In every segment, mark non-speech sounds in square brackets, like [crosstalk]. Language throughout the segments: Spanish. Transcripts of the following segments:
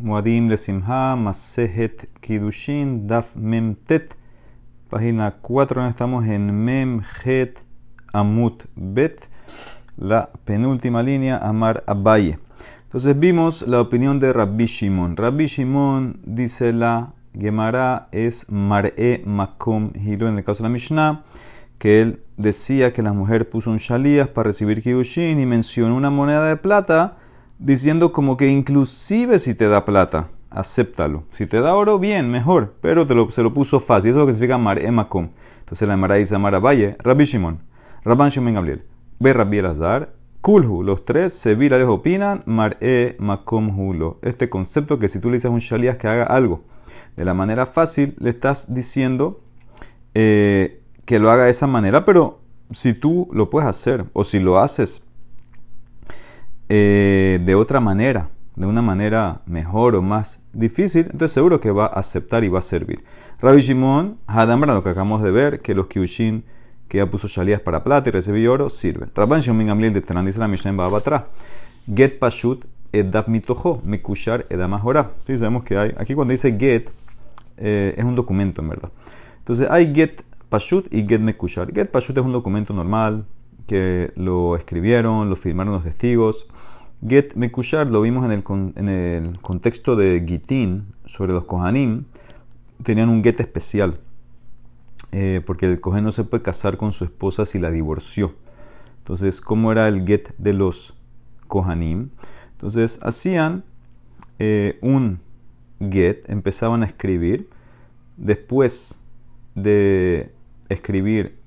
Muadim Lesimha, Masehet Kidushin, Daf Memtet, página 4, estamos en Memhet Amut Bet, la penúltima línea, Amar Abaye. Entonces vimos la opinión de Rabbi Shimon. Rabbi Shimon dice la Gemara es Mar'e Makom Hilo en el caso de la Mishnah, que él decía que la mujer puso un shalías para recibir Kidushin y mencionó una moneda de plata diciendo como que inclusive si te da plata, acéptalo. Si te da oro, bien, mejor, pero te lo, se lo puso fácil. Eso es lo que significa mar emakom. Entonces la Mara dice Mara Valle, Rabbi Shimon, Rabban Shimon Gabriel, Ve Rabbi Elazar, Kulhu, los tres, Sevilla de opinan, mar e makom hulo. Este concepto que si tú le dices a un shalías que haga algo de la manera fácil, le estás diciendo eh, que lo haga de esa manera, pero si tú lo puedes hacer o si lo haces eh, de otra manera, de una manera mejor o más difícil, entonces seguro que va a aceptar y va a servir. Rabbi Shimon, Hadamra, lo que acabamos de ver, que los Kyushin que ya puso shalías para plata y recibió oro, sirven. Rabban Shimon Gamliel de Tenan dice la Mishnah atrás. Get Pashut Edav Mitojo, Mekushar Edamahora. Sí, sabemos que hay, aquí cuando dice Get, eh, es un documento en verdad. Entonces hay Get Pashut y Get Mekushar. Get Pashut es un documento normal, que lo escribieron, lo firmaron los testigos. Get Mekushar lo vimos en el, en el contexto de Gitin sobre los Kohanim. Tenían un get especial. Eh, porque el Kohen no se puede casar con su esposa si la divorció. Entonces, ¿cómo era el get de los Kohanim? Entonces, hacían eh, un get, empezaban a escribir. Después de escribir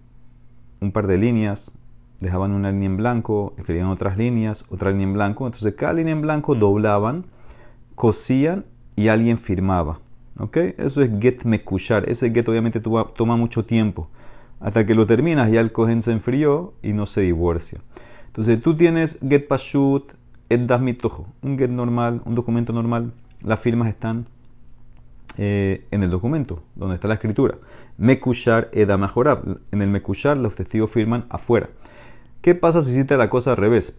un par de líneas, dejaban una línea en blanco, escribían otras líneas, otra línea en blanco. Entonces cada línea en blanco doblaban, cosían y alguien firmaba. ¿Ok? Eso es get mekushar. Ese get obviamente toma mucho tiempo. Hasta que lo terminas ya el cohen se enfrió y no se divorcia. Entonces tú tienes get pashut, et das mitojo. Un get normal, un documento normal. Las firmas están eh, en el documento, donde está la escritura. Mekushar eda mejorab. En el mekushar los testigos firman afuera. ¿Qué pasa si hiciste la cosa al revés?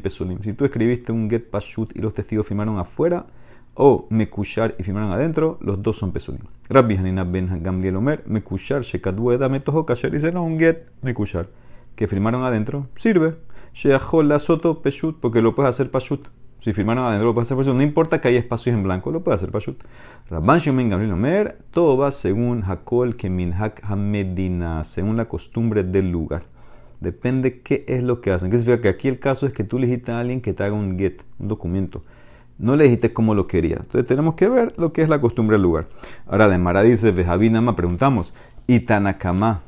Pesulim. Si tú escribiste un get pashut y los testigos firmaron afuera, o mekushar y firmaron adentro, los dos son pesulim. Rabbi Hanina ben Gamliel Omer, mekushar shekadbu edaf metojo, kasher no, un get mekushar. Que firmaron adentro, sirve. Sheachol la soto porque lo puedes hacer pashut. Si firmaron adentro, lo puede hacer Pashut. No importa que haya espacios en blanco, lo puede hacer Pashut. Rabban Shimon Gamliel Omer, todo va según Hakol Keminhak Hamedina, según la costumbre del lugar. Depende qué es lo que hacen. ¿Qué significa? Que aquí el caso es que tú le dijiste a alguien que te haga un get, un documento. No le dijiste cómo lo quería. Entonces tenemos que ver lo que es la costumbre del lugar. Ahora, de Mara dice, Bejavinama, preguntamos, ¿y Tanakama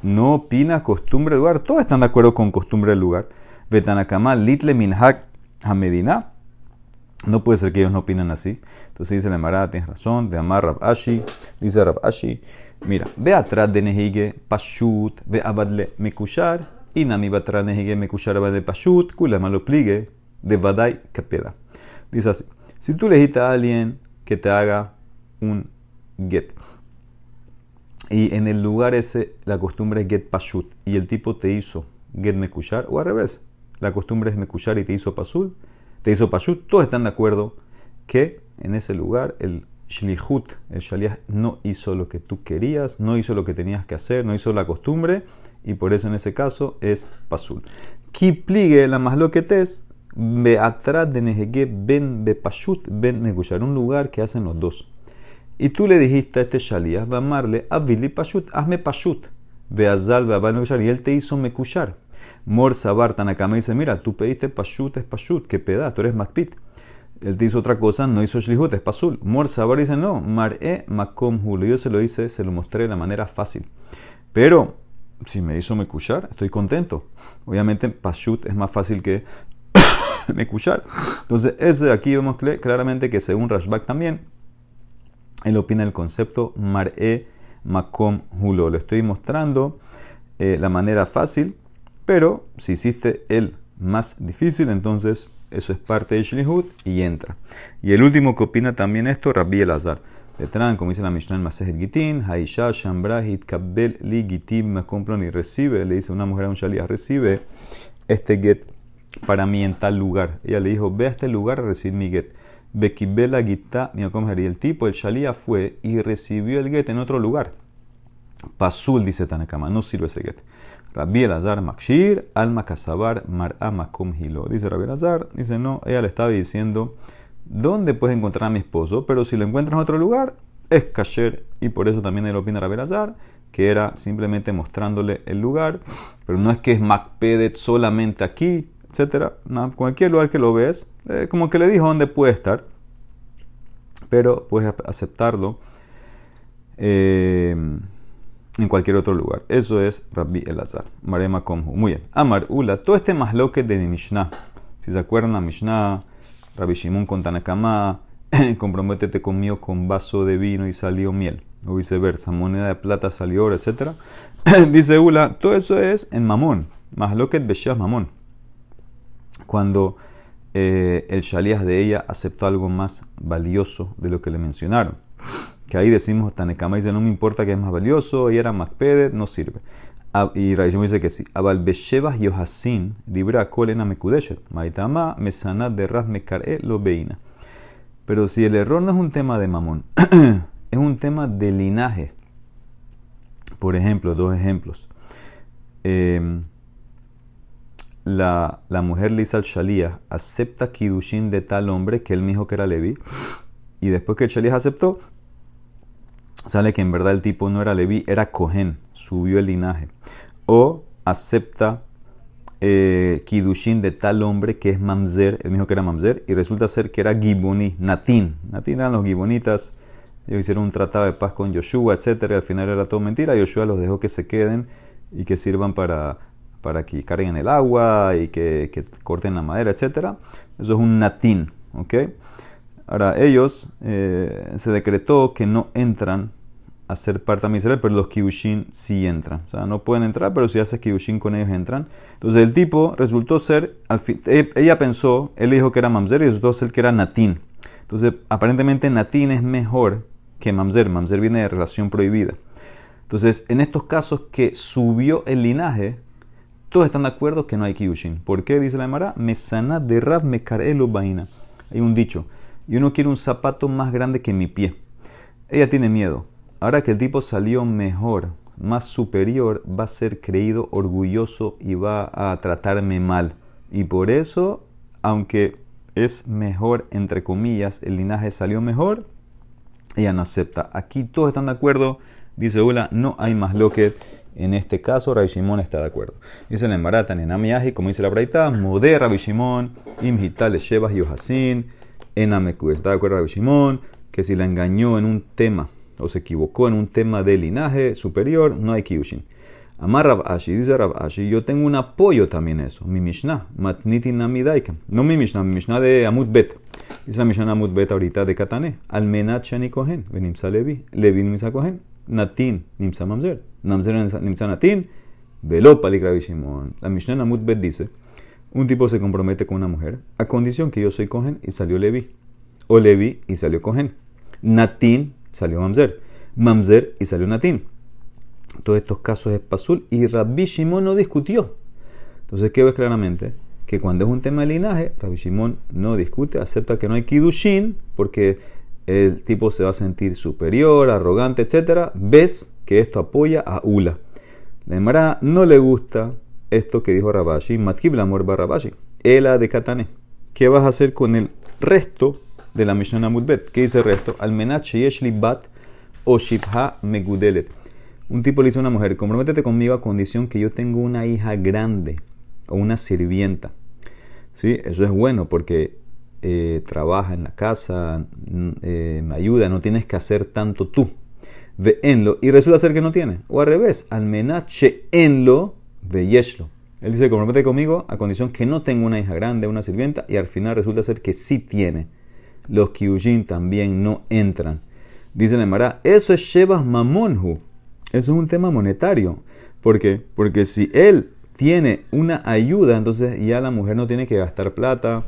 no opina costumbre del lugar? Todos están de acuerdo con costumbre del lugar. Betanakama, Litle Minhak Hamedina. No puede ser que ellos no opinan así. Entonces dice la Marada, tienes razón, de amar Rab Ashi, dice Rab Ashi, mira, ve atrás de Nehige Pashut, ve abadle Mekushar, y Nami atrás Nehige Mekushar abadle Pashut, kula malo pligue, de Badai Kapeda. Dice así, si tú le dijiste a alguien que te haga un get, y en el lugar ese la costumbre es get Pashut, y el tipo te hizo get Mekushar, o al revés, la costumbre es Mekushar y te hizo Pasul, te hizo Pashut, todos están de acuerdo que en ese lugar el Shlihut, el Shaliah, no hizo lo que tú querías, no hizo lo que tenías que hacer, no hizo la costumbre, y por eso en ese caso es Pasul. pligue la más lo que atrás de Nejegue ben be Pashut ben Megushar, un lugar que hacen los dos. Y tú le dijiste a este Shaliah, va a amarle, Avili Pashut, hazme Pashut, ve Azal, ve y él te hizo Mekushar. Mor Sabar Tanakama dice, mira, tú pediste Pashut, es Pashut, qué peda, tú eres Makpit. Él te hizo otra cosa, no hizo Shlihut, es Pasul. Mor Sabar dice, no, Mar'e Makom Hulu. Yo se lo hice, se lo mostré de la manera fácil. Pero, si me hizo Mekushar, estoy contento. Obviamente, Pashut es más fácil que [coughs] Mekushar. Entonces, ese de aquí vemos claramente que según Rashbak también, él opina el concepto Mar'e Makom Hulo. Le estoy mostrando eh, la manera fácil pero si hiciste el más difícil, entonces eso es parte de Shlihut y entra. Y el último que opina también esto, Rabbi Elazar. Detrán, como dice la Mishnah en Masejet Gitin, Haisha Shambrahit Kabel Li me compran y recibe, le dice una mujer a un shalia, recibe este get para mí en tal lugar. Ella le dijo, ve a este lugar a recibir mi get. Bekibela gita Y el tipo, el shalía, fue y recibió el get en otro lugar. Pasul, dice Tanakama, no sirve ese get. Rabbi Elazar Makshir, Alma Kasabar, Mar Amakum Hilo. Dice Rabbi Elazar, dice no, ella le estaba diciendo, ¿dónde puedes encontrar a mi esposo? Pero si lo encuentras en otro lugar, es kasher. Y por eso también él opina Rabbi Elazar, que era simplemente mostrándole el lugar, pero no es que es Macpedet solamente aquí, etcétera. No, cualquier lugar que lo ves, eh, como que le dijo dónde puede estar, pero puedes aceptarlo. Eh, en cualquier otro lugar. Eso es Rabbi Elazar. Marema Komhu. Muy bien. Amar Ula. Todo este masloque de mi Mishnah. Si se acuerdan la Mishnah, Rabbi Shimon con Tanakama, [laughs] comprométete conmigo con vaso de vino y salió miel. O viceversa, moneda de plata salió oro, etc. [laughs] Dice Ula, todo eso es en Mamón. Masloquet Beshas Mamón. Cuando eh, el Shalias de ella aceptó algo más valioso de lo que le mencionaron que ahí decimos, Tanekama dice, no me importa que es más valioso, y era más pedet, no sirve. Ah, y Raishim dice que sí. Abal Beshevas Yohasin, Dibra Kolena Mekudeshet, Maitama, Mesanat de Raz Mekare lo veina. Pero si el error no es un tema de mamón, [clears throat] es un tema de linaje. Por ejemplo, dos ejemplos. Em, la, la, mujer Lisa al acepta Kidushin de tal hombre que él dijo que era Levi. Y después que el Shalías aceptó, sale que en verdad el tipo no era Leví, era Cohen, subió el linaje. O acepta eh, Kidushin de tal hombre que es Mamzer, él dijo que era Mamzer, y resulta ser que era Giboni, Natín. Natín eran los Gibonitas, ellos hicieron un tratado de paz con Yoshua, etc. Al final era todo mentira. Yoshua los dejó que se queden y que sirvan para, para que carguen el agua y que, que corten la madera, etc. Eso es un Natín, ¿ok? Ahora, ellos eh, se decretó que no entran a ser parte de Israel, pero los Kiushin sí entran. O sea, no pueden entrar, pero si haces Kiushin con ellos entran. Entonces el tipo resultó ser, al fin, e, ella pensó, él dijo que era Mamzer y resultó ser que era Natín. Entonces, aparentemente Natín es mejor que Mamzer. Mamzer viene de relación prohibida. Entonces, en estos casos que subió el linaje, todos están de acuerdo que no hay Kiushin. ¿Por qué? Dice la Emara, Mesana de Rav Mekarelo Baina. Hay un dicho, y uno quiere un zapato más grande que mi pie. Ella tiene miedo Ahora que el tipo salió mejor, más superior, va a ser creído orgulloso y va a tratarme mal. Y por eso, aunque es mejor, entre comillas, el linaje salió mejor, ella no acepta. Aquí todos están de acuerdo, dice Ula, no hay más lo que en este caso Rabbi Shimon está de acuerdo. Dice la Embarata, en como dice la Braita, Moder Rabbi Shimon, Imhitale Shebas Yohasin, Enameku. Está de acuerdo Rabbi Shimon, que si la engañó en un tema o se equivocó en un tema de linaje superior, no hay kiushin. Amar Rav Ashi, dice Rav Ashi, yo tengo un apoyo también eso. Mi Mishnah, Matniti Namidaika. No mi Mishnah, mi Mishnah de Amud Bet. Dice la Mishnah Amud Bet ahorita de Katane. Almenat Shani Kohen, Venimsa Levi. Levi Nimsa Kohen. Natin Nimsa Mamzer. Mamzer Nimsa Natin. Velo Palik Shimon. La Mishnah Amud Bet dice, un tipo se compromete con una mujer a condición que yo soy Kohen y salió Levi. O Levi y salió Kohen. Natin salió Mamzer. Mamzer y salió Natín. Todos estos casos es Pasul y Rabbi Shimon no discutió. Entonces, ¿qué ves claramente? Que cuando es un tema de linaje, Rabbi Shimon no discute, acepta que no hay Kidushin, porque el tipo se va a sentir superior, arrogante, etc. Ves que esto apoya a Ula. La Emara no le gusta esto que dijo Rabashi, Matkib la morba Rabashi, Ela de Katane. ¿Qué vas a hacer con el resto de la Mishnah Mudbet. ¿Qué dice el resto? Almenat sheyeshli bat o shibha megudelet. Un tipo le dice a una mujer, comprométete conmigo a condición que yo tengo una hija grande o una sirvienta. ¿Sí? Eso es bueno porque eh, trabaja en la casa, mm, eh, me ayuda, no tienes que hacer tanto tú. Ve enlo y resulta ser que no tiene. O al revés, almenat enlo veyeshlo. Él dice, comprométete conmigo a condición que no tengo una hija grande, una sirvienta, y al final resulta ser que sí tiene los Kyujin también no entran. Dice la Emara, eso es Shebas Mamonhu. Eso es un tema monetario. ¿Por qué? Porque si él tiene una ayuda, entonces ya la mujer no tiene que gastar plata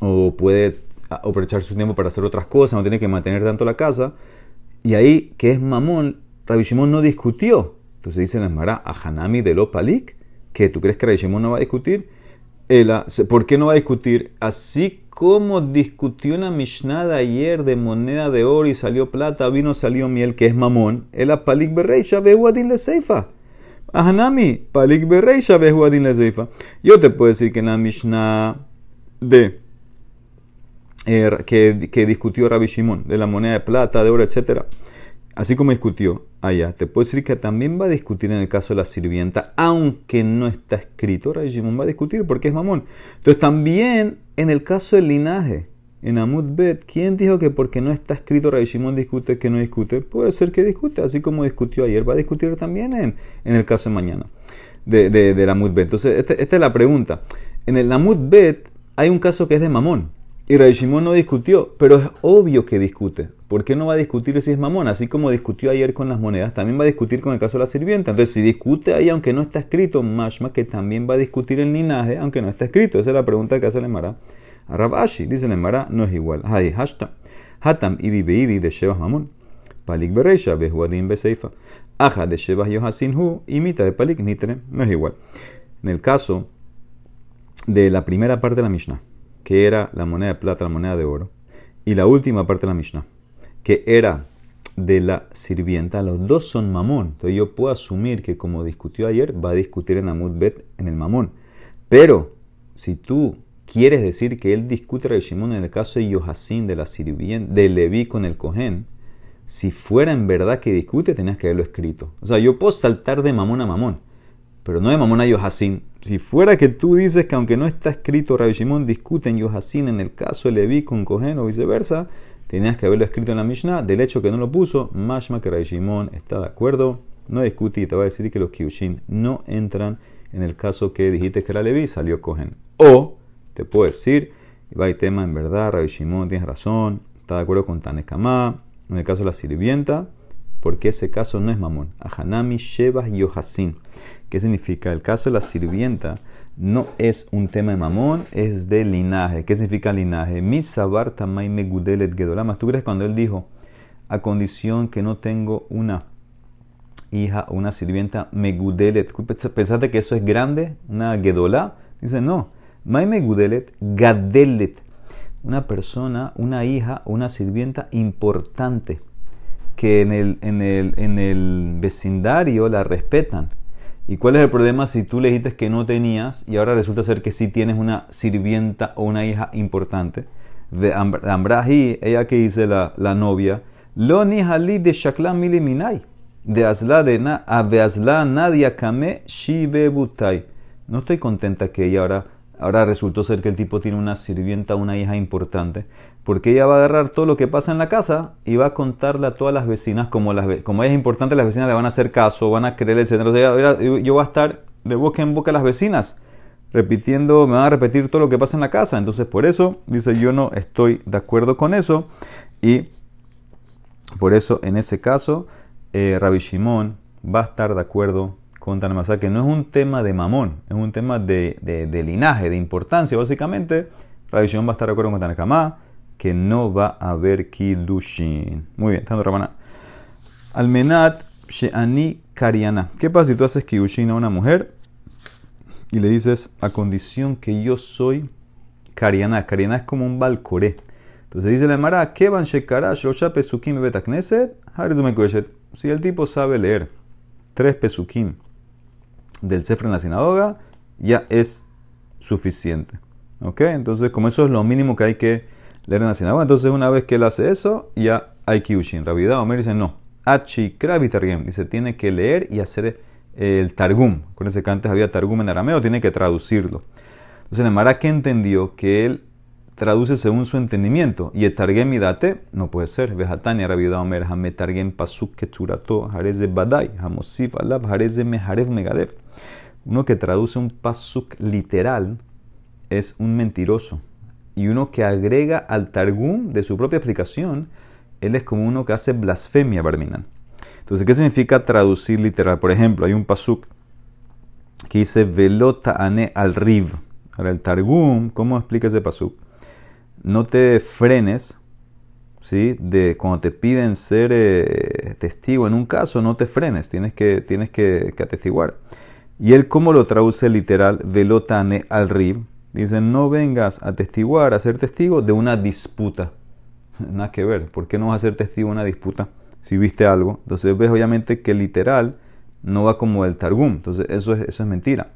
o puede aprovechar su tiempo para hacer otras cosas, no tiene que mantener tanto la casa. Y ahí, que es mamón, Rabbi Shimon no discutió. Entonces dice la Emara, a Hanami de Lopalik, que tú crees que Rabbi Shimon no va a discutir. ¿por qué no va a discutir? Así como discutió una Mishnah de ayer de moneda de oro y salió plata, vino, salió miel, que es mamón. Ela palik berreisha behuadin le seifa. Ahanami, palik berreisha behuadin le seifa. Yo te puedo decir que en la Mishnah de er, que, que, discutió Rabbi Shimon, de la moneda de plata, de oro, etcétera así como discutió allá, te puedo decir que también va a discutir en el caso de la sirvienta, aunque no está escrito, Shimon va a discutir porque es mamón. Entonces también en el caso del linaje, en Amud Bet, ¿quién dijo que porque no está escrito Shimon discute que no discute? Puede ser que discute, así como discutió ayer, va a discutir también en, en el caso de mañana, de, de, Amud Bet. Entonces, este, esta es la pregunta. En el Amud Bet hay un caso que es de mamón. Y Rabbi Shimon no discutió, pero es obvio que discute. ¿Por qué no va a discutir si es mamón? Así como discutió ayer con las monedas, también va a discutir con el caso de la sirvienta. Entonces, si discute ahí, aunque no está escrito, mashma que también va a discutir el linaje, aunque no está escrito. Esa es la pregunta que hace el Emara. A Rabashi, dice el Emara, no es igual. Hay hashtag. Hatam idi beidi de Shebas mamón. Palik bereisha behuadim beseifa. Aja de Shebas yohasin hu. Imita de Palik nitre. No es igual. En el caso de la primera parte de la Mishnah que era la moneda de plata, la moneda de oro, y la última parte de la Mishnah, que era de la sirvienta, los dos son mamón. Entonces yo puedo asumir que como discutió ayer, va a discutir en Amud Bet en el mamón. Pero si tú quieres decir que él discute a Shimon en el caso de Yohasin, de la sirvienta, de Leví con el Cohen, si fuera en verdad que discute, tenías que haberlo escrito. O sea, yo puedo saltar de mamón a mamón pero no de Mamón a Yohasin. Si fuera que tú dices que aunque no está escrito, Rabbi Shimon discute en Yohasin en el caso de Leví con Cohen o viceversa, tenías que haberlo escrito en la Mishnah. Del hecho que no lo puso, Mashma que Rabbi Shimon está de acuerdo, no discute y te va a decir que los Kyushin no entran en el caso que dijiste que era Leví, salió Cohen. O te puedo decir, y tema en verdad, Rabbi Shimon tienes razón, está de acuerdo con Tanekamá, en el caso de la sirvienta, porque ese caso no es mamón. Ahanami, Shebas Yohasin. ¿Qué significa? El caso de la sirvienta no es un tema de mamón, es de linaje. ¿Qué significa linaje? Mi sabar tamay megudelet gedolamas. ¿Tú crees cuando él dijo, a condición que no tengo una hija o una sirvienta megudelet? ¿Pensaste que eso es grande? ¿Una gedolá? Dice, no. May megudelet gadelet. Una persona, una hija una sirvienta importante que en el, en el, en el vecindario la respetan ¿Y cuál es el problema si tú le dijiste que no tenías y ahora resulta ser que sí tienes una sirvienta o una hija importante? De Ambrahi, ella que dice la, la novia, lo ni de shakla miliminai, de asla de na, asla nadia kame shive butai. No estoy contenta que ella ahora Ahora resultó ser que el tipo tiene una sirvienta, una hija importante, porque ella va a agarrar todo lo que pasa en la casa y va a contarle a todas las vecinas, como, las, como es importante, las vecinas le van a hacer caso, van a creer, centro. Yo voy a estar de boca en boca a las vecinas, repitiendo, me van a repetir todo lo que pasa en la casa. Entonces, por eso, dice, yo no estoy de acuerdo con eso. Y por eso, en ese caso, eh, Rabbi Shimon va a estar de acuerdo con Tanamasa, que no es un tema de mamón, es un tema de, de, linaje, de importancia. Básicamente, Rabbi Shimon va a estar de acuerdo con Tanakama, que no va a haber Kiddushin. Muy bien, estando Ramana. Almenat Sheani Kariana. ¿Qué pasa si tú haces Kiddushin a una mujer y le dices a condición que yo soy Kariana? Kariana es como un balcoré. Entonces dice la Mara, ¿qué van shekara shlosha pesukim betakneset? Si el tipo sabe leer tres pesukim del Sefer en la sinagoga, ya es suficiente. ¿Ok? Entonces, como eso es lo mínimo que hay que en la sinagoga, entonces una vez que él hace eso, ya hay kiushin. Ravidad Omer dice no. Achi Targum dice tiene que leer y hacer el Targum. Acuérdense que antes había Targum en arameo, tiene que traducirlo. Entonces, el Mara que entendió que él traduce según su entendimiento. Y el Targem date no puede ser. Vejatania Rabida Omer, Hame Targem Pasuk Kechurato, Jarez de Badai, Hamosif Alab, Jarez de Meharev Megadev. Uno que traduce un Pasuk literal es un mentiroso. Y uno que agrega al Targum de su propia explicación, él es como uno que hace blasfemia, Barminan. Entonces, ¿qué significa traducir literal? Por ejemplo, hay un Pasuk que dice Velota ane al Riv. Ahora, el Targum, ¿cómo explica ese Pasuk? no te frenes, ¿sí? De cuando te piden ser eh, testigo en un caso, no te frenes, tienes que, tienes que, atestiguar. Y él, ¿cómo lo traduce literal? Velotane al rib. Dice, no vengas a testiguar, a ser testigo de una disputa. [laughs] Nada que ver. ¿Por qué no vas a ser testigo de una disputa si viste algo? Entonces ves obviamente que literal no va como el Targum. Entonces eso es, eso es mentira.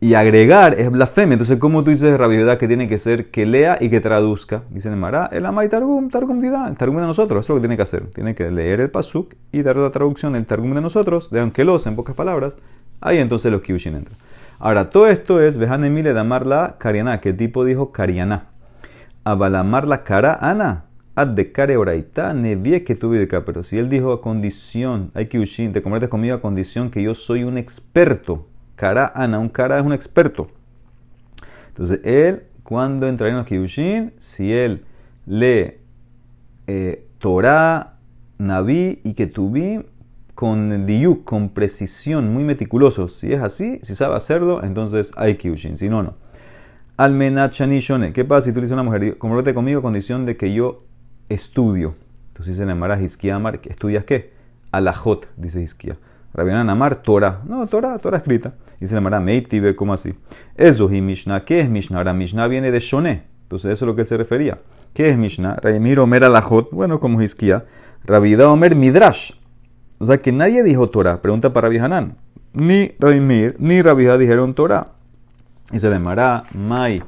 Y agregar es blasfemia. Entonces, ¿cómo tú dices rabiedad que tiene que ser que lea y que traduzca? Dice el Mará, el Amay Targum, Targum Dida, el Targum de nosotros. Eso es lo que tiene que hacer. Tiene que leer el Pasuk y dar la traducción del Targum de nosotros, de los en pocas palabras. Ahí entonces los Kyushin entran. Ahora, todo esto es Vejanemile de amarla Kariana, que el tipo dijo Kariana. Abalamar cara Ana. Ad de care oraita, nevie que tuve de. Pero si él dijo a condición, hay que te conviertes conmigo a condición que yo soy un experto. Cara Ana, un cara es un experto. Entonces, él, cuando entra en los Kiushin, si él lee eh, Torah, Naví y Ketubim, con diuk, con precisión, muy meticuloso. Si es así, si sabe hacerlo, entonces hay kiushin. Si no, no. Almenachani shone. ¿Qué pasa si tú le dices a una mujer, convierte conmigo condición de que yo estudio? Entonces dice Nemara Hiskia Amar, ¿estudias qué? Alajot, dice Hiskia. Rabiana Amar, Torah. No, Torah, Torah escrita. Dice Nemara Meitibe, ¿cómo así? Eso y Mishnah. ¿Qué es Mishnah? Ahora, Mishnah viene de Shone. Entonces, eso es lo que él se refería. ¿Qué es Mishnah? Rabimir Omer Alajot. Bueno, como Hiskia. Rabida Omer Midrash. O sea que nadie dijo Torah. Pregunta para Rabbi Hanan. Ni Rabbi ni Rabbi dijeron Torah. Y se le llamará Mai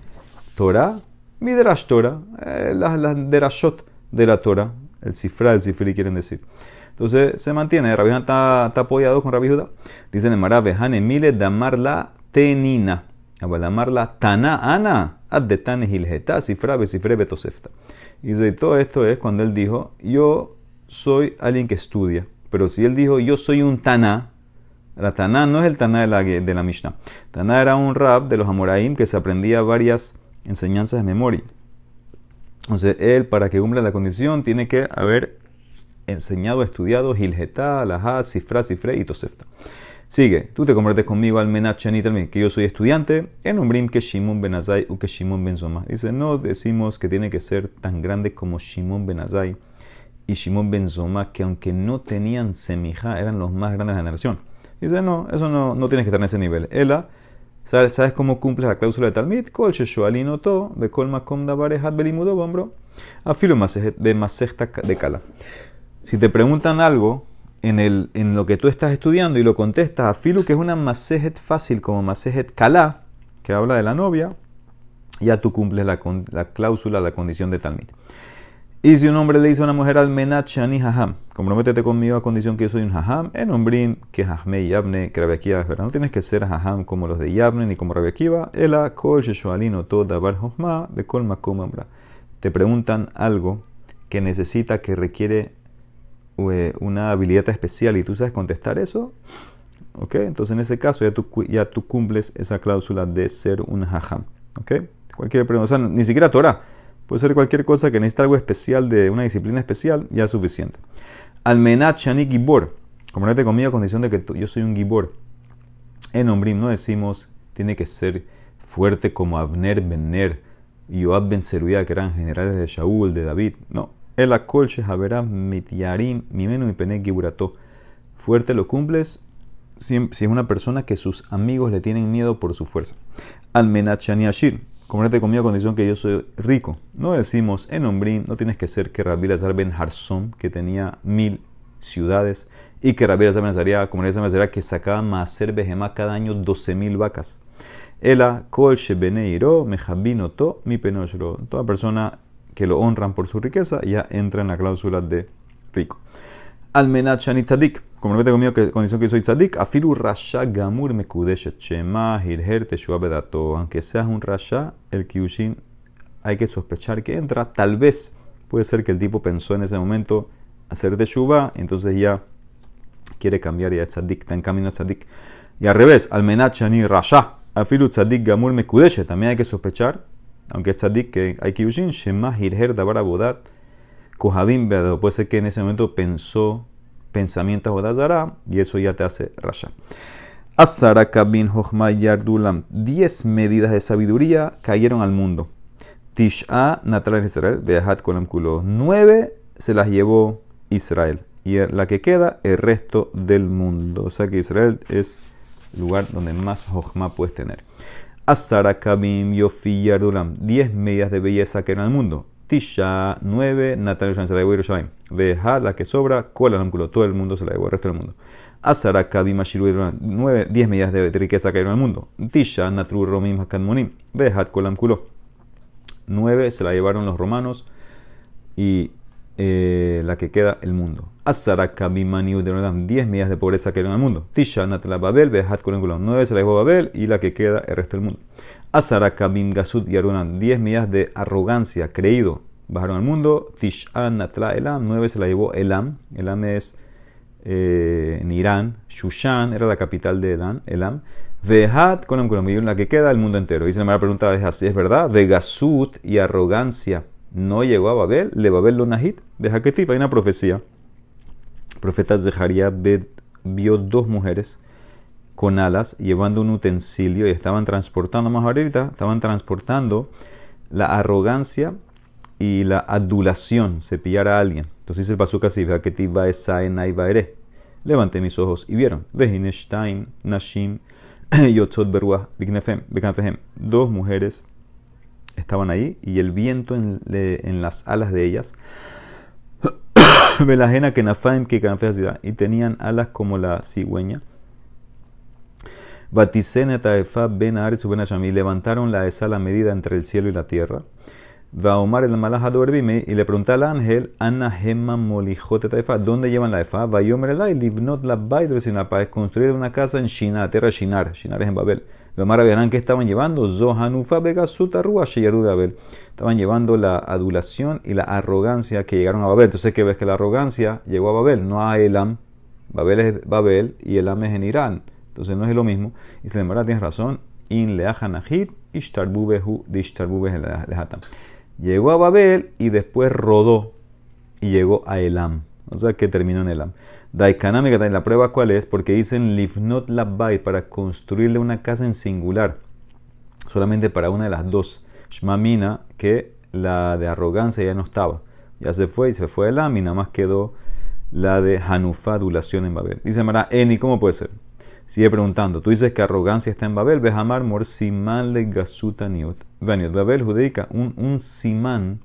Torah, Midrash Torah, eh, las, derashot de la Torah, el cifra, el cifri quieren decir. Entonces se mantiene, Rabbi está, está, apoyado con Rabbi Judá. Dice en Mará, Behane Mile damar la tenina. Abalamar la tana ana. Ad de tane hilgeta, cifra, besifre, betosefta. Y todo esto es cuando él dijo, yo soy alguien que estudia. Pero si él dijo, yo soy un Taná, la Taná no es el Taná de la, de la Mishnah. Taná era un rap de los Amoraim que se aprendía varias enseñanzas de memoria. Entonces, él, para que cumpla la condición, tiene que haber enseñado, estudiado Gilgetá, Alajá, Sifra, Sifre y Tosefta. Sigue, tú te conviertes conmigo al Menachanit, que yo soy estudiante, en Umbrim que Shimon Benazai u que Shimon Benzoma. Dice, no decimos que tiene que ser tan grande como Shimon Benazai y Shimon Ben Zoma, que aunque no tenían semija, eran los más grandes de la generación. Dice, no, eso no, no tienes que estar en ese nivel. Ela, ¿sabes, ¿sabes cómo cumple la cláusula de Talmid? Kol to, de Kol Makom Dabarehat Belimudo Bombro, afilo de Masechta de Kala. Si te preguntan algo en, el, en lo que tú estás estudiando y lo contestas, afilo que es una Masejet fácil como Masejet Kala, que habla de la novia, ya tú cumples la, la cláusula, la condición de Talmid. Y si un hombre le dice a una mujer al menachani haham, comprométete conmigo a condición que yo soy un haham, en hombrín que hahme yabne, que Rabiakiva es verdad. No tienes que ser haham como los de yabne ni como Rabiakiva. Ela kol sheshoalino toda bar de kol makom Te preguntan algo que necesita, que requiere una habilidad especial y tú sabes contestar eso. ¿Ok? Entonces en ese caso ya tú, ya tú cumples esa cláusula de ser un haham. ¿Ok? Cualquier pregunta, ni siquiera Torah. Puede ser cualquier cosa que necesite algo especial de una disciplina especial, ya es suficiente. Almenat Shani Gibor. Componente conmigo a condición de que yo soy un Gibor. En Ombrim no decimos tiene que ser fuerte como Abner Benner y Yoab Ben que eran generales de Shaul, de David. No. El Akol Shehavera Mityarim Mimenu y Pene Giburato. Fuerte lo cumples si, es una persona que sus amigos le tienen miedo por su fuerza. Almenat Shani Ashir comerte conmigo a condición que yo soy rico. No decimos en Ombrín, no tienes que ser que Rabbi Lazar ben Harson, que tenía mil ciudades, y que Rabbi Lazar ben Azaria, como le que sacaba Maser Behemá cada año 12 mil vacas. Ela, Kol Shebeneiro, to mi Penoshro. Toda persona que lo honran por su riqueza ya entra en la cláusula de rico. Almenat Shani Como no conmigo que condición que soy tzadik, afilu rasha gamur mekudeshet shema hilher teshua bedato. Aunque seas un rasha, el kiushin hay que sospechar que entra. Tal vez puede ser que el tipo pensó en ese momento hacer teshuva, entonces ya quiere cambiar ya tzadik, está en camino a tzadik. Y al revés, almenat shani rasha, afilu tzadik gamur mekudeshet. También hay que sospechar, aunque es tzadik que hay kiushin, shema hilher dabar abodat Kohabim puede ser que en ese momento pensó pensamientos y eso ya te hace rasha. Asara Kabin Yardulam. Diez medidas de sabiduría cayeron al mundo. Tish'a Natral Israel, Beahat Kolam Kulo. Nueve se las llevó Israel. Y la que queda, el resto del mundo. O sea que Israel es el lugar donde más Hochma puedes tener. Asara Kabim Yofi Yardulam, 10 medias de belleza que eran el mundo. Tisha, 9, Natalia se la llevó Yerushalayim. Veja, la que sobra, Kola todo el mundo se la llevó, el resto del mundo. Asara Kabim Ashiru 9, 10 medias de riqueza que eran el mundo. Tisha, Natru Romim Hakadmonim. Veja, Kolam Kulo. 9 se la llevaron los romanos y eh, la que queda el mundo. Asara Kabimaniu de 10 medidas de pobreza en el mundo. Tisha Natla Babel, Behat Kolengulam, 9 se la llevó Babel y la que queda el resto del mundo. Asara Kabim Gasut Yarunan, 10 medidas de arrogancia, creído, bajaron al mundo. Tisha Natla Elam, 9 se la llevó Elam. Elam es eh, en Irán. Shushan era la capital de Elam. Elam. Vehat Kolengulam, la que queda el mundo entero. Y se me pregunta es así, es verdad. Vegasut y arrogancia no llegó a Babel, le Babel lo Nahit, de hay una profecía. El profeta Zeharia vio dos mujeres con alas llevando un utensilio y estaban transportando, más ahorita, estaban transportando la arrogancia y la adulación, se pillar a alguien. Entonces dice el pasuk así, Levanté mis ojos y vieron. Vehinestein, Nashim, [clears throat] Yotzot Beruah, Dos mujeres estaban ahí y el viento en, las alas de ellas, [clears throat] que Nafaim que y tenían alas como la cigüeña. Taefa ben ben levantaron la esa la medida entre el cielo y la tierra. Va Omar el malajador y le pregunta al ángel, Anna Gemma Molijote Taefa, ¿dónde llevan la efa? Va Yomer el livnot la para construir una casa en Shinar, tierra Shinar, Shinar es en Babel. Omar verán que estaban llevando, Zohanufa Begasuta Rua Abel. Estaban llevando la adulación y la arrogancia que llegaron a Babel. Entonces, que ves que la arrogancia llegó a Babel, no a Elam. Babel es Babel y Elam es en Irán. Entonces, no es lo mismo. Y se le tienes razón. In leajanahit, ishtarbubehu de lehatam llegó a Babel y después rodó y llegó a Elam. O sea que terminó en Elam. Daikanami, la prueba cuál es, porque dicen Livnot Labbai para construirle una casa en singular, solamente para una de las dos. Shmamina, que la de arrogancia ya no estaba, ya se fue y se fue Elam y nada más quedó la de Hanufa, adulación en Babel. Dice Mara, Eni, ¿cómo puede ser? Sigue preguntando. Tú dices que arrogancia está en Babel. Bejamar mor siman le gasuta niut. Babel judaica, un, un simán,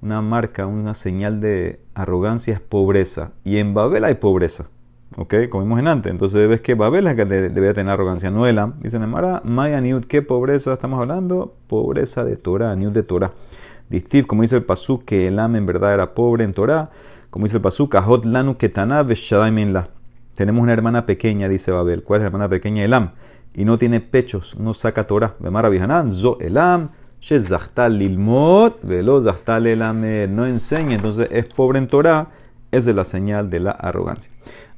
una marca, una señal de arrogancia es pobreza. Y en Babel hay pobreza. ¿Ok? Como vimos en antes. Entonces ves que Babel es la que debería tener arrogancia. No Elam. Dicen en Mara, Maya Niut. ¿Qué pobreza estamos hablando? Pobreza de Torah, Niut de Torah. Distiv, como dice el Pasuk, que Elam en verdad era pobre en Torah. Como dice el Pasuk, Ahot lanu ketana veshadaim la. Tenemos una hermana pequeña, dice Babel. ¿Cuál es la hermana pequeña? Elam. Y no tiene pechos, no saca Torah. Bemara zo Elam, lilmot, velo elam. No enseña, entonces es pobre en Torah. Es de la señal de la arrogancia.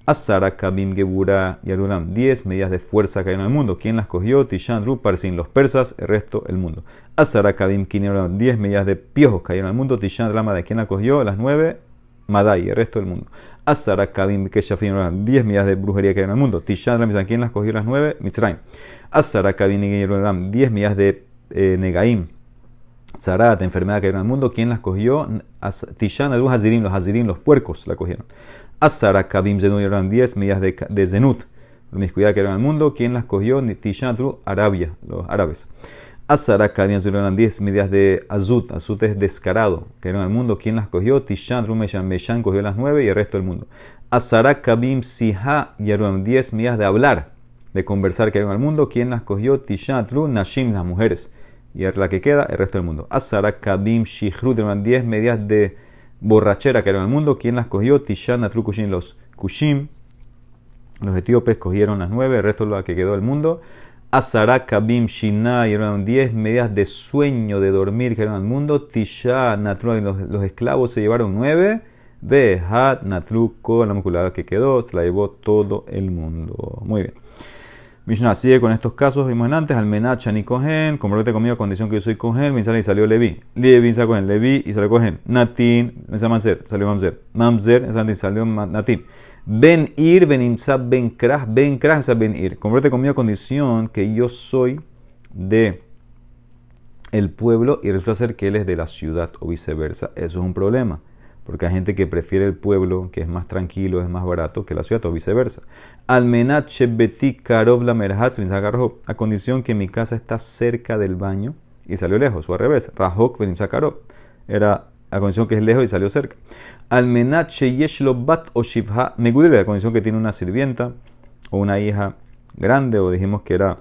Asara Kabim Gebura y Adulam. 10 medidas de fuerza que hay en el mundo. ¿Quién las cogió? Tishan Parsin, los persas, el resto el mundo. Asara Kabim Kineolam. 10 medidas de piojos que hay en el mundo. Tishan Rama de quién las cogió? Las 9 Madai, el resto del mundo. Asara Kabim Keshafim, 10 medidas de brujería que hay en el mundo. Tishan Ram, ¿quién las cogió las 9? Mitzrayim. Asara Kabim 10 medidas de eh, Negaim. Zarat, enfermedad que hay en el mundo, ¿quién las cogió? Tishan Adu Hazirim, los Hazirim, los puercos la cogieron. Asara Kabim Zenut 10 medidas de, de Zenut, promiscuidad que hay en el mundo, ¿quién las cogió? Tishan Adu Arabia, los árabes. Asaraka habían 10 medidas de Azut. Azut es descarado. Que era el mundo. ¿Quién las cogió? Tishan, Rumeshan, Meshan cogió las 9 y el resto del mundo. Asaraka Bim Siha Yaruam. 10 medidas de hablar, de conversar que era el mundo. ¿Quién las cogió? Tishan, Tru, Nashim, las mujeres. Y la que queda, el resto del mundo. Asaraka Bim Shihrut. 10 medidas de borrachera que era el mundo. ¿Quién las cogió? Tishan, Natru, Kushim, los Kushim. Los etíopes cogieron las 9, el resto de lo que quedó del mundo. Asara Kabim Shina, y eran 10 medidas de sueño, de dormir que eran el mundo. Tisha, Natru, los, los esclavos se llevaron 9. Behat, Natruko, la musculada que quedó, se la llevó todo el mundo. Muy bien. Mishnah sigue con estos casos, vimos antes, Almenacha ni Cohen, compromete conmigo condición que yo soy Cohen, me y salió Levi. Levi salió Cohen, Levi y salió Cohen. Natin, me Mamzer, salió Mamzer. Mamzer, salió Natin. Ben ir, ben imsab, ben krah, ben krah, ben ir. Compromete conmigo a condición que yo soy de el pueblo y resulta ser que él es de la ciudad o viceversa. Eso es un problema. porque hay gente que prefiere el pueblo, que es más tranquilo, es más barato que la ciudad, o viceversa. Almenat shebeti karov la a condición que mi casa está cerca del baño y salió lejos, o al revés, rahok venim era a condición que es lejos y salió cerca. Almenat sheyeshlo bat o shivha a condición que tiene una sirvienta o una hija grande, o dijimos que era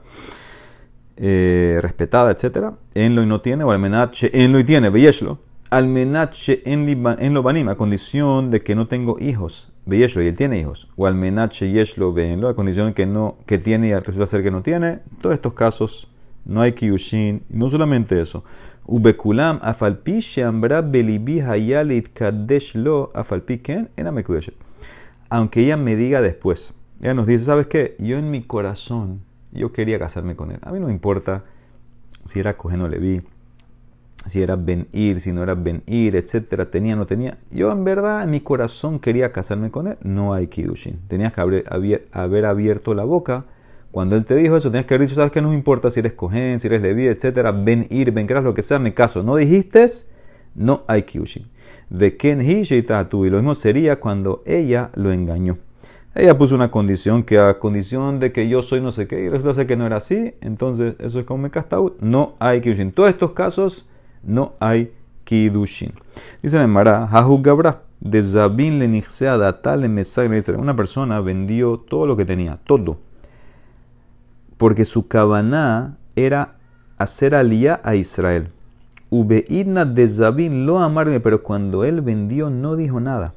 eh, respetada, etc. En lo y no tiene, o almenat en lo y tiene, veyeshlo Almenache en lo banim, a condición de que no tengo hijos. Veyeshlo, y él tiene hijos. O almenache yeshlo venlo, a condición que no que tiene y resulta ser que no tiene. Todos estos casos no hay kiyushin. Y no solamente eso. Ubekulam afalpi sheambra belibi hayalit kadeshlo afalpi ken en Aunque ella me diga después. Ella nos dice, ¿sabes qué? Yo en mi corazón, yo quería casarme con él. A mí no me importa si era cogen o si era venir, si no era venir, etcétera, tenía, no tenía. Yo en verdad en mi corazón quería casarme con él, no hay Kidushin. Tenías que haber, abierto la boca. Cuando él te dijo eso, tenías que haber dicho, sabes que no me importa si eres cohen, si eres leví, etcétera, ven ir, ven lo que sea, me caso. No dijiste, no hay Kidushin. De Ken Hi tú y lo mismo sería cuando ella lo engañó. Ella puso una condición que a condición de que yo soy no sé qué, y resulta que no era así, entonces eso es como me castaú. No hay Kidushin. Todos estos casos no hay Kidushin. Dice en Mara, Hahu Gabra, de Zabin le Una persona vendió todo lo que tenía, todo. Porque su cabana era hacer alía a Israel. Ubeidna de Zabin lo amarme, pero cuando él vendió no dijo nada.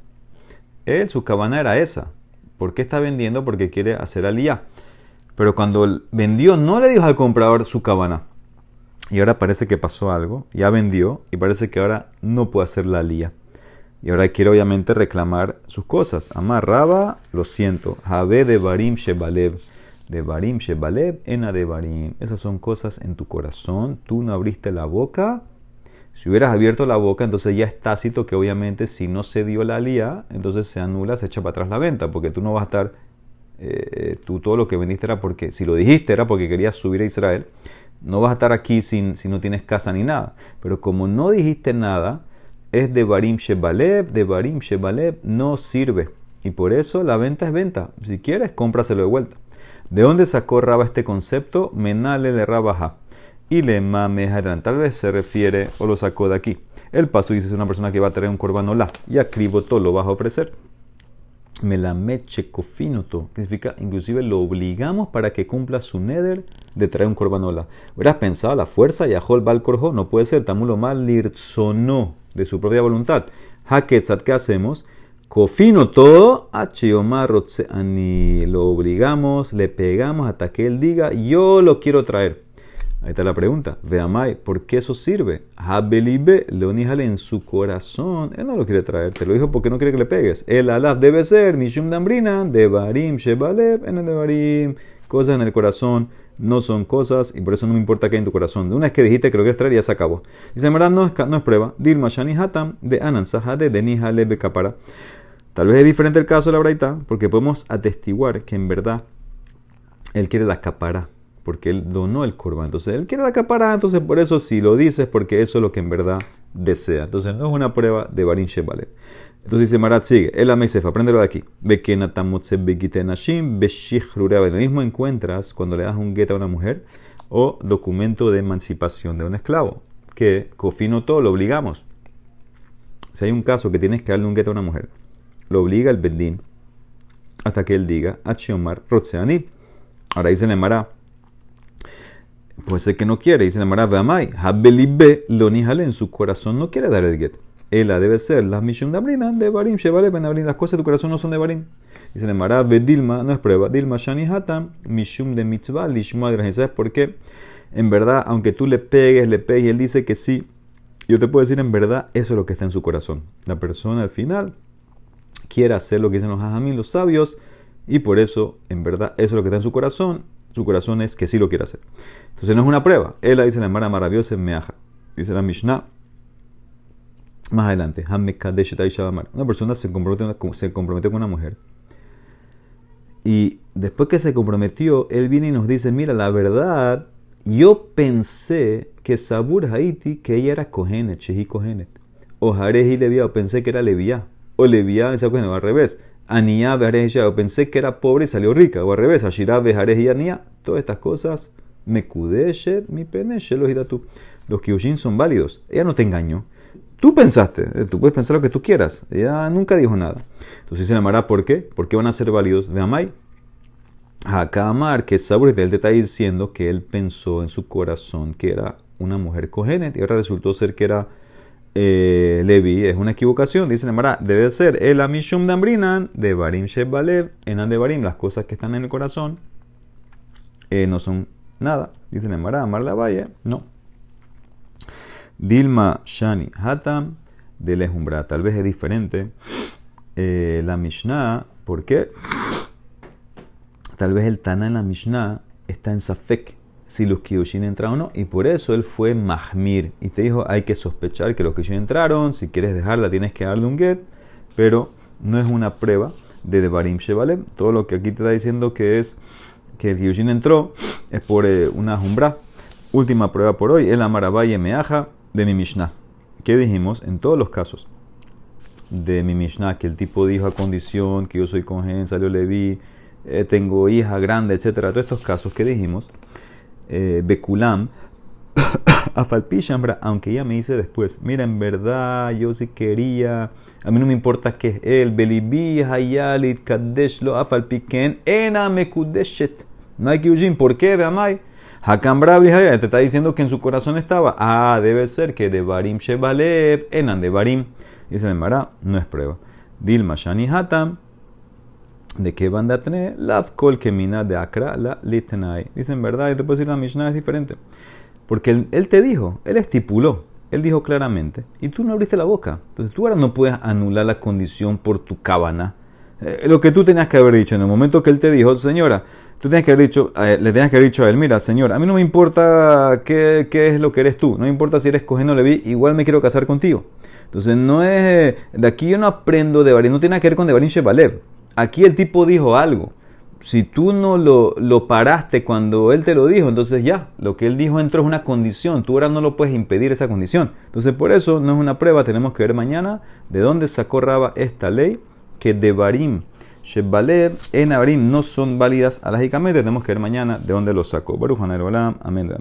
Él, su cabana era esa. ¿Por qué está vendiendo? Porque quiere hacer alía. Pero cuando vendió no le dijo al comprador su cabana y ahora parece que pasó algo, ya vendió y parece que ahora no puede hacer la lía. Y ahora quiere obviamente reclamar sus cosas. Amarraba, lo siento. Jabe de Barim Shebalev. De Barim Shebalev, Ena de Barim. Esas son cosas en tu corazón. Tú no abriste la boca. Si hubieras abierto la boca, entonces ya es tácito que obviamente si no se dio la lía, entonces se anula, se echa para atrás la venta. Porque tú no vas a estar. Eh, tú todo lo que vendiste era porque. Si lo dijiste era porque querías subir a Israel no vas a estar aquí sin, si no tienes casa ni nada. Pero como no dijiste nada, es de Barim Shebalev, de Barim Shebalev, no sirve. Y por eso la venta es venta. Si quieres, cómpraselo de vuelta. ¿De dónde sacó Raba este concepto? Menale de Rabaja. Y le mamejarán. Tal vez se refiere o lo sacó de aquí. El paso dice es una persona que va a traer un corbanola y a todo lo vas a ofrecer melameche cofinoto, que significa inclusive lo obligamos para que cumpla su neder de traer un corbanola. Hubieras pensado la fuerza y ajol bal corjo, no puede ser, tamulo mal lirzono de su propia voluntad. Haketzat, ¿qué hacemos? Cofino todo, ani lo obligamos, le pegamos hasta que él diga, yo lo quiero traer. Ahí está la pregunta. Veamai, ¿por qué eso sirve? Habelibe, Leonijale en su corazón. Él no lo quiere traer. Te lo dijo porque no quiere que le pegues. El alaf debe ser Mishum Dambrina, Devarim, Shebalev, en el Devarim. Cosas en el corazón no son cosas y por eso no me importa qué hay en tu corazón. Una vez que dijiste que lo quieres traer, ya se acabó. Dice, en verdad no es, no es prueba. Dilma Shani Hatam, de Anan Sahade, de Nihale Bekapara. Tal vez es diferente el caso de la Braita, porque podemos atestiguar que en verdad él quiere la capara porque él donó el corban. Entonces él quiere la capara, entonces por eso si lo dices, porque eso es lo que en verdad desea. Entonces no es una prueba de Barin Shebale. Entonces dice Marat, sigue, el Ameisefa, apréndelo de aquí. Lo mismo encuentras cuando le das un gueta a una mujer o documento de emancipación de un esclavo, que cofino todo, lo obligamos. Si hay un caso que tienes que darle un gueta a una mujer, lo obliga el Bendín hasta que él diga, Achiomar Rotseani. Ahora dice el Emara, Puede ser que no quiere, dice la Mara Veamai. Habelibe lo nihale en su corazón no quiere dar el get. Ella debe ser la misión de Abrina, de Barim, Shevale Ben Las cosas de tu corazón no son de Barim. Dice la Mara Dilma, no es prueba. Dilma Shani Hatam, Mishum de Mitzvah, Lishma ¿Sabes por qué? En verdad, aunque tú le pegues, le pegues él dice que sí, yo te puedo decir en verdad, eso es lo que está en su corazón. La persona al final quiere hacer lo que dicen los hajamim, los sabios, y por eso, en verdad, eso es lo que está en su corazón su corazón es que sí lo quiere hacer. Entonces no es una prueba. Él la dice la hermana maravillosa en Meaja. Dice la Mishnah. Más adelante, una persona se comprometió, con una mujer. Y después que se comprometió, él viene y nos dice, mira, la verdad, yo pensé que Sabur Haiti, que ella era Kohenet, Shehi Kohenet. O Jareji Levía, o pensé que era Levía. O Levía, esa cosa, al revés. Anía Bejareji o pensé que era pobre y salió rica. O al revés, Ashirá Bejareji Anía. Todas estas cosas, me kudeshet, mi pene, los tú. Los Kyushin son válidos. Ella no te engañó. Tú pensaste, eh, tú puedes pensar lo que tú quieras. Ella nunca dijo nada. Entonces se llamará, ¿por qué? ¿Por qué van a ser válidos? De Amay. Amar, que Sabur él te está diciendo que él pensó en su corazón que era una mujer cogénete y ahora resultó ser que era eh, Levi. Es una equivocación. Dice Nemara, debe ser el Amishum Dambrinan de Barim Shebalev, en de Barim, las cosas que están en el corazón eh, no son nada. Dice Nemara, Amar la Valle, no. Dilma Shani Hatam de Lejumbra, tal vez es diferente. Eh, la Mishnah, ¿por qué? Tal vez el Tana en la Mishnah está en Safek si los Kiyoshin entraron o no, y por eso él fue Mahmir y te dijo: hay que sospechar que los Kiyoshin entraron, si quieres dejarla tienes que darle un get, pero no es una prueba de Devarim Shevalem. Todo lo que aquí te está diciendo que es que el Kiyoshin entró es por eh, una jumbra. Última prueba por hoy, el Amarabaye Meaja de mi Mishnah. ¿Qué dijimos? En todos los casos de mi Mishnah, que el tipo dijo a condición que yo soy congen, salió Levi, eh, tengo hija grande, etcétera. Todos estos casos que dijimos, eh, Bekulam, [coughs] Afalpishambra, aunque ella me dice después, mira, en verdad yo sí quería, a mí no me importa que es él, Belibi, Hayalit, Kadesh, lo Afalpiken, Ena Mekudeshet. Que ¿por qué? Veamai. Hakam te está diciendo que en su corazón estaba. Ah, debe ser que de Barim Shebalev, Enan de Barim. Dice el Mará, no es prueba. Dilma Shani Hatam, ¿De qué banda tener? La kol kemina de akra la litnai. Dicen verdad, yo te puedo decir la Mishnah es diferente. Porque él, te dijo, él estipuló, él dijo claramente, y tú no abriste la boca. Entonces tú ahora no puedes anular la condición por tu cabana. Eh, lo que tú tenías que haber dicho en el momento que él te dijo, señora, tú tenías que haber dicho, le tenías que haber dicho a él, mira, señor, a mí no me importa qué, es lo que eres tú, no me importa si eres cogiendo Levi, igual me quiero casar contigo. Entonces no es, de aquí yo no aprendo de Barim, no tiene nada que ver con de Barim Shebalev. Aquí el tipo dijo algo. Si tú no lo, lo, paraste cuando él te lo dijo, entonces ya, lo que él dijo entró es una condición. Tú ahora no lo puedes impedir esa condición. Entonces por eso no es una prueba, tenemos que ver mañana de dónde sacó Raba esta ley, que de Barim, Shebalev, en Abarim no son válidas alajicamente. Tenemos que ver mañana de dónde lo sacó. Baruch Amén.